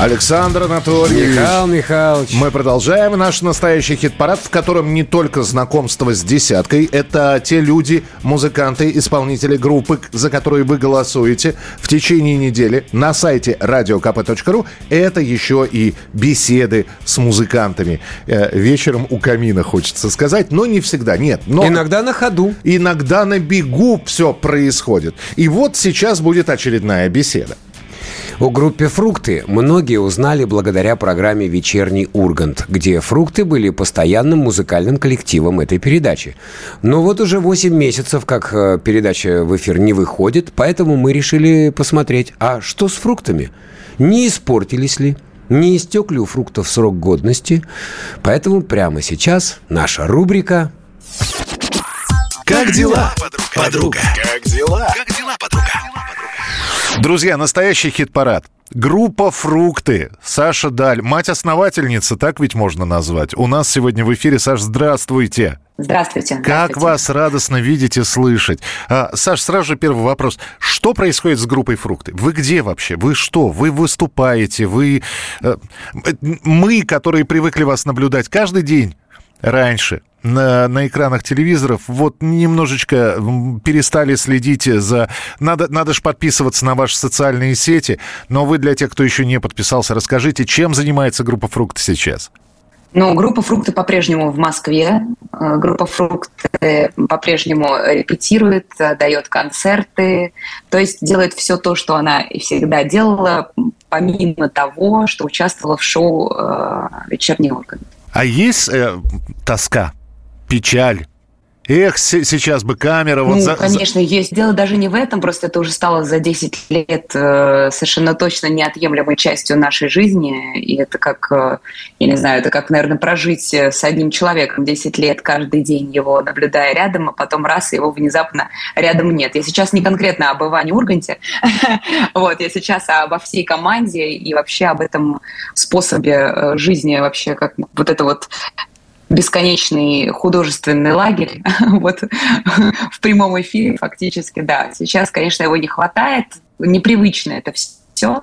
Александр Анатольевич. Михаил Михайлович. Мы продолжаем наш настоящий хит-парад, в котором не только знакомство с десяткой. Это те люди, музыканты, исполнители группы, за которые вы голосуете в течение недели на сайте radiokp.ru. Это еще и беседы с музыкантами. Э, вечером у камина, хочется сказать, но не всегда. Нет. Но Иногда на ходу. иногда на бегу все происходит. И вот сейчас будет очередная беседа. О группе «Фрукты» многие узнали благодаря программе «Вечерний Ургант», где «Фрукты» были постоянным музыкальным коллективом этой передачи. Но вот уже 8 месяцев, как э, передача в эфир не выходит, поэтому мы решили посмотреть, а что с «Фруктами»? Не испортились ли? Не истек ли у фруктов срок годности? Поэтому прямо сейчас наша рубрика Как дела, подруга? Как дела? Как дела, подруга? Друзья, настоящий хит-парад. Группа «Фрукты». Саша Даль, мать-основательница, так ведь можно назвать. У нас сегодня в эфире. Саш, здравствуйте. Здравствуйте. Как здравствуйте. вас радостно видеть и слышать. А, Саш, сразу же первый вопрос. Что происходит с группой «Фрукты»? Вы где вообще? Вы что? Вы выступаете? Вы... э, Мы, которые привыкли вас наблюдать каждый день раньше на, на экранах телевизоров, вот немножечко перестали следить за... Надо, надо же подписываться на ваши социальные сети, но вы для тех, кто еще не подписался, расскажите, чем занимается группа «Фрукты» сейчас? Ну, группа «Фрукты» по-прежнему в Москве. Э, Группа «Фрукты» по-прежнему репетирует, э, дает концерты. То есть делает все то, что она и всегда делала, помимо того, что участвовала в шоу э, «Вечерний орган». А есть э, тоска, печаль? Эх, сейчас бы камера вот ну, за- за- конечно, есть. Дело даже не в этом, просто это уже стало за 10 лет э, совершенно точно неотъемлемой частью нашей жизни. И это как, э, я не знаю, это как, наверное, прожить э, с одним человеком 10 лет каждый день, его наблюдая рядом, а потом раз, его внезапно рядом нет. Я сейчас не конкретно об Иване Урганте, вот, я сейчас обо всей команде и вообще об этом способе э, жизни, вообще как вот это вот бесконечный художественный лагерь, вот в прямом эфире фактически, да. Сейчас, конечно, его не хватает, непривычно это все,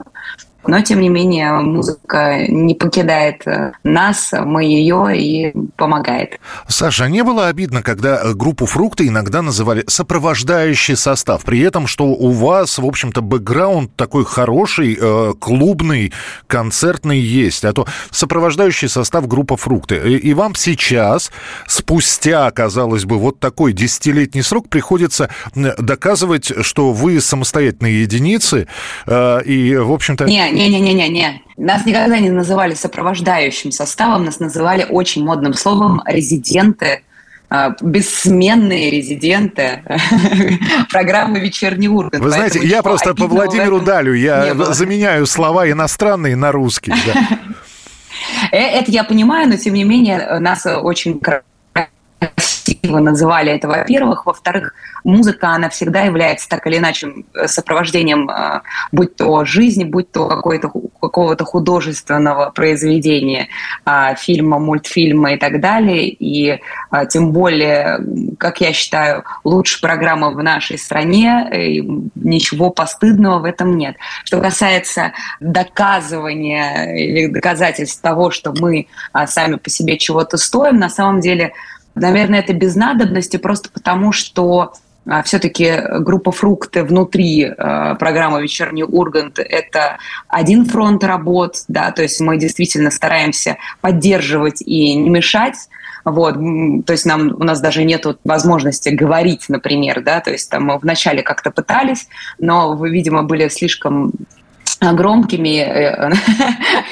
но, тем не менее, музыка не покидает э, нас, мы ее и помогает. Саша, а не было обидно, когда э, группу «Фрукты» иногда называли сопровождающий состав, при этом, что у вас, в общем-то, бэкграунд такой хороший, э, клубный, концертный есть, а то сопровождающий состав группа «Фрукты». И, вам сейчас, спустя, казалось бы, вот такой десятилетний срок, приходится доказывать, что вы самостоятельные единицы, и, в общем-то... Не, не-не-не-не-не. Нас никогда не называли сопровождающим составом, нас называли очень модным словом «резиденты», э, бессменные резиденты программы «Вечерний Ургант». Вы знаете, я просто по Владимиру Далю, я заменяю слова иностранные на русские. да. Э, Это я понимаю, но тем не менее нас очень красиво называли это, во-первых. Во-вторых, музыка, она всегда является так или иначе э, сопровождением, э, будь то жизни, будь то какой-то, какого-то художественного произведения, а, фильма, мультфильма и так далее. И а, тем более, как я считаю, лучше программа в нашей стране, и ничего постыдного в этом нет. Что касается доказывания или доказательств того, что мы а, сами по себе чего-то стоим, на самом деле, наверное, это без надобности, просто потому что все-таки группа «Фрукты» внутри э, программы «Вечерний Ургант» — это один фронт работ, да, то есть мы действительно стараемся поддерживать и не мешать, вот, то есть нам, у нас даже нет возможности говорить, например, да, то есть там мы вначале как-то пытались, но вы, видимо, были слишком громкими э,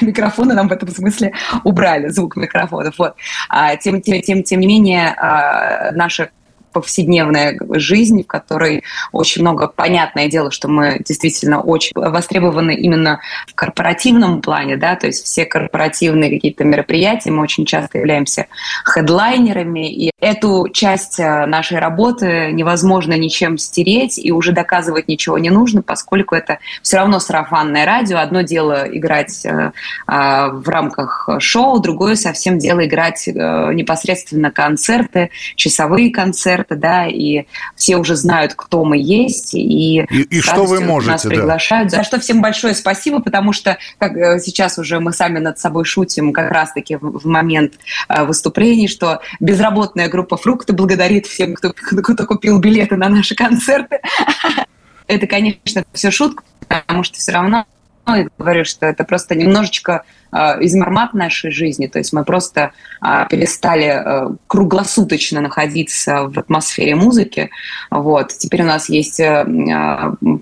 микрофоны нам в этом смысле убрали звук микрофонов. Вот. А, тем, тем, тем, тем не менее, а, наша повседневная жизнь, в которой очень много, понятное дело, что мы действительно очень востребованы именно в корпоративном плане, да, то есть все корпоративные какие-то мероприятия, мы очень часто являемся хедлайнерами, и эту часть э, нашей работы невозможно ничем стереть, и уже доказывать ничего не нужно, поскольку это все равно сарафанное радио. Одно дело играть э, э, в рамках шоу, другое совсем дело играть непосредственно концерты, часовые концерты, концерты, да, и все уже знают, кто мы есть, и, и, и что вы можете, нас приглашают. Да. За что всем большое спасибо, потому что, как э, сейчас уже мы сами над собой шутим как раз-таки в, момент э, выступлений, что безработная группа «Фрукты» благодарит всем, кто, кто купил билеты на наши концерты. Это, конечно, все шутка, потому что все равно я говорю, что это просто немножечко э, измормат нашей жизни. То есть мы просто э, перестали э, круглосуточно находиться в атмосфере музыки. Вот. Теперь у нас есть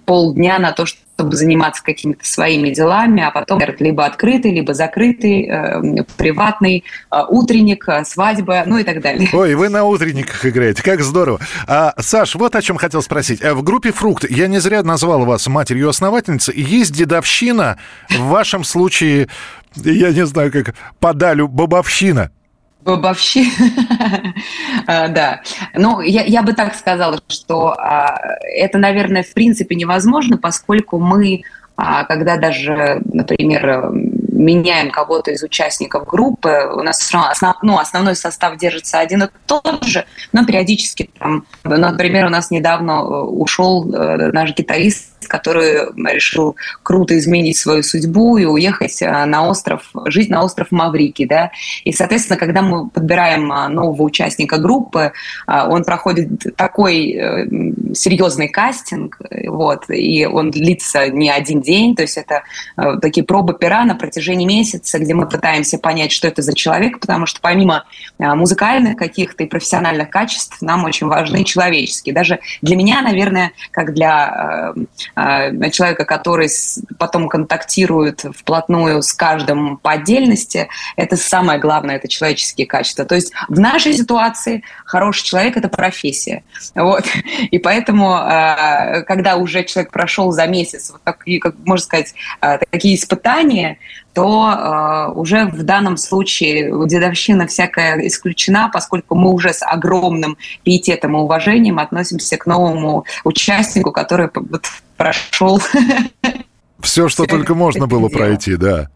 полдня на то, чтобы заниматься какими-то своими делами, а потом либо открытый, либо закрытый, приватный, утренник, свадьба, ну и так далее. Ой, вы на утренниках играете, как здорово. А, Саш, вот о чем хотел спросить. В группе «Фрукт» я не зря назвал вас матерью-основательницей. Есть дедовщина, в вашем случае, я не знаю, как подалю бабовщина. Бабовщина, да. Ну, я, я бы так сказала, что а, это, наверное, в принципе невозможно, поскольку мы, а, когда даже, например, меняем кого-то из участников группы, у нас основ, ну, основной состав держится один и тот же, но периодически, там, ну, например, у нас недавно э, ушел э, наш гитарист который решил круто изменить свою судьбу и уехать э, на остров, жить на остров Маврики, да. И, соответственно, когда мы подбираем нового участника группы, он проходит такой серьезный кастинг, вот, и он длится не один день, то есть это такие пробы пера на протяжении месяца, где мы пытаемся понять, что это за человек, потому что помимо музыкальных каких-то и профессиональных качеств нам очень важны человеческие. Даже для меня, наверное, как для а, человека, который потом контактирует вплотную с каждым по отдельности, это самое главное, это человеческие качества. То есть в нашей ситуации хороший человек – это профессия. Вот. И поэтому, а, когда уже человек прошел за месяц, вот такие, как можно сказать, а, такие испытания, то э, уже в данном случае дедовщина всякая исключена, поскольку мы уже с огромным пиететом и уважением относимся к новому участнику, который прошел. Все, что только можно было пройти, да.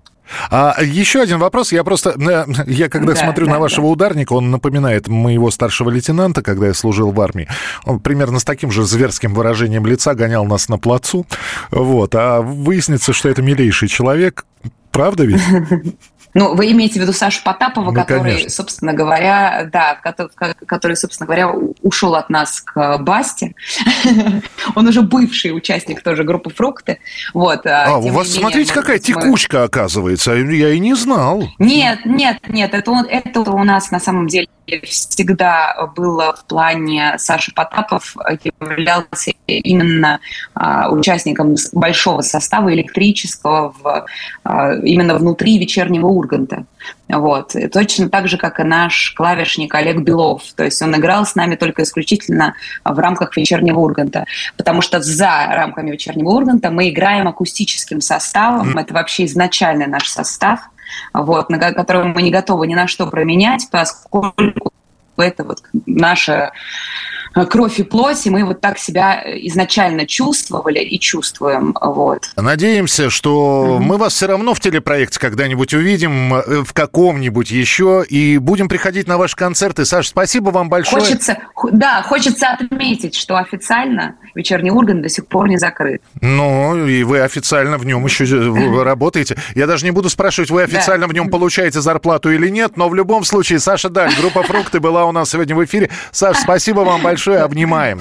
А еще один вопрос. Я просто, э, я когда да, смотрю да, на вашего да. ударника, он напоминает моего старшего лейтенанта, когда я служил в армии. Он примерно с таким же зверским выражением лица гонял нас на плацу. Вот. А выяснится, что это милейший человек. Правда ведь? Ну, вы имеете в виду Сашу Потапова, ну, который, конечно. собственно говоря, да, который, который, собственно говоря, ушел от нас к Басте. Он уже бывший участник тоже группы «Фрукты». Вот, а, а у вас, смотрите, какая текучка, оказывается. Я и не знал. Нет, нет, нет, это, это у нас на самом деле всегда было в плане Саши Потапов, являлся именно а, участником большого состава электрического в, а, именно внутри вечернего Урганта. Вот. И точно так же, как и наш клавишник Олег Белов. То есть он играл с нами только исключительно в рамках вечернего Урганта. Потому что за рамками вечернего Урганта мы играем акустическим составом. Это вообще изначальный наш состав вот, на которого мы не готовы ни на что променять, поскольку это вот наша кровь и плоть, и мы вот так себя изначально чувствовали и чувствуем. Вот. Надеемся, что mm-hmm. мы вас все равно в телепроекте когда-нибудь увидим, э, в каком-нибудь еще, и будем приходить на ваши концерты. Саша, спасибо вам большое. Хочется, да, хочется отметить, что официально вечерний Ургант до сих пор не закрыт. Ну, и вы официально в нем еще работаете. Я даже не буду спрашивать, вы официально в нем получаете зарплату или нет, но в любом случае, Саша Даль, группа «Фрукты» была у нас сегодня в эфире. Саша, спасибо вам большое большое, обнимаем.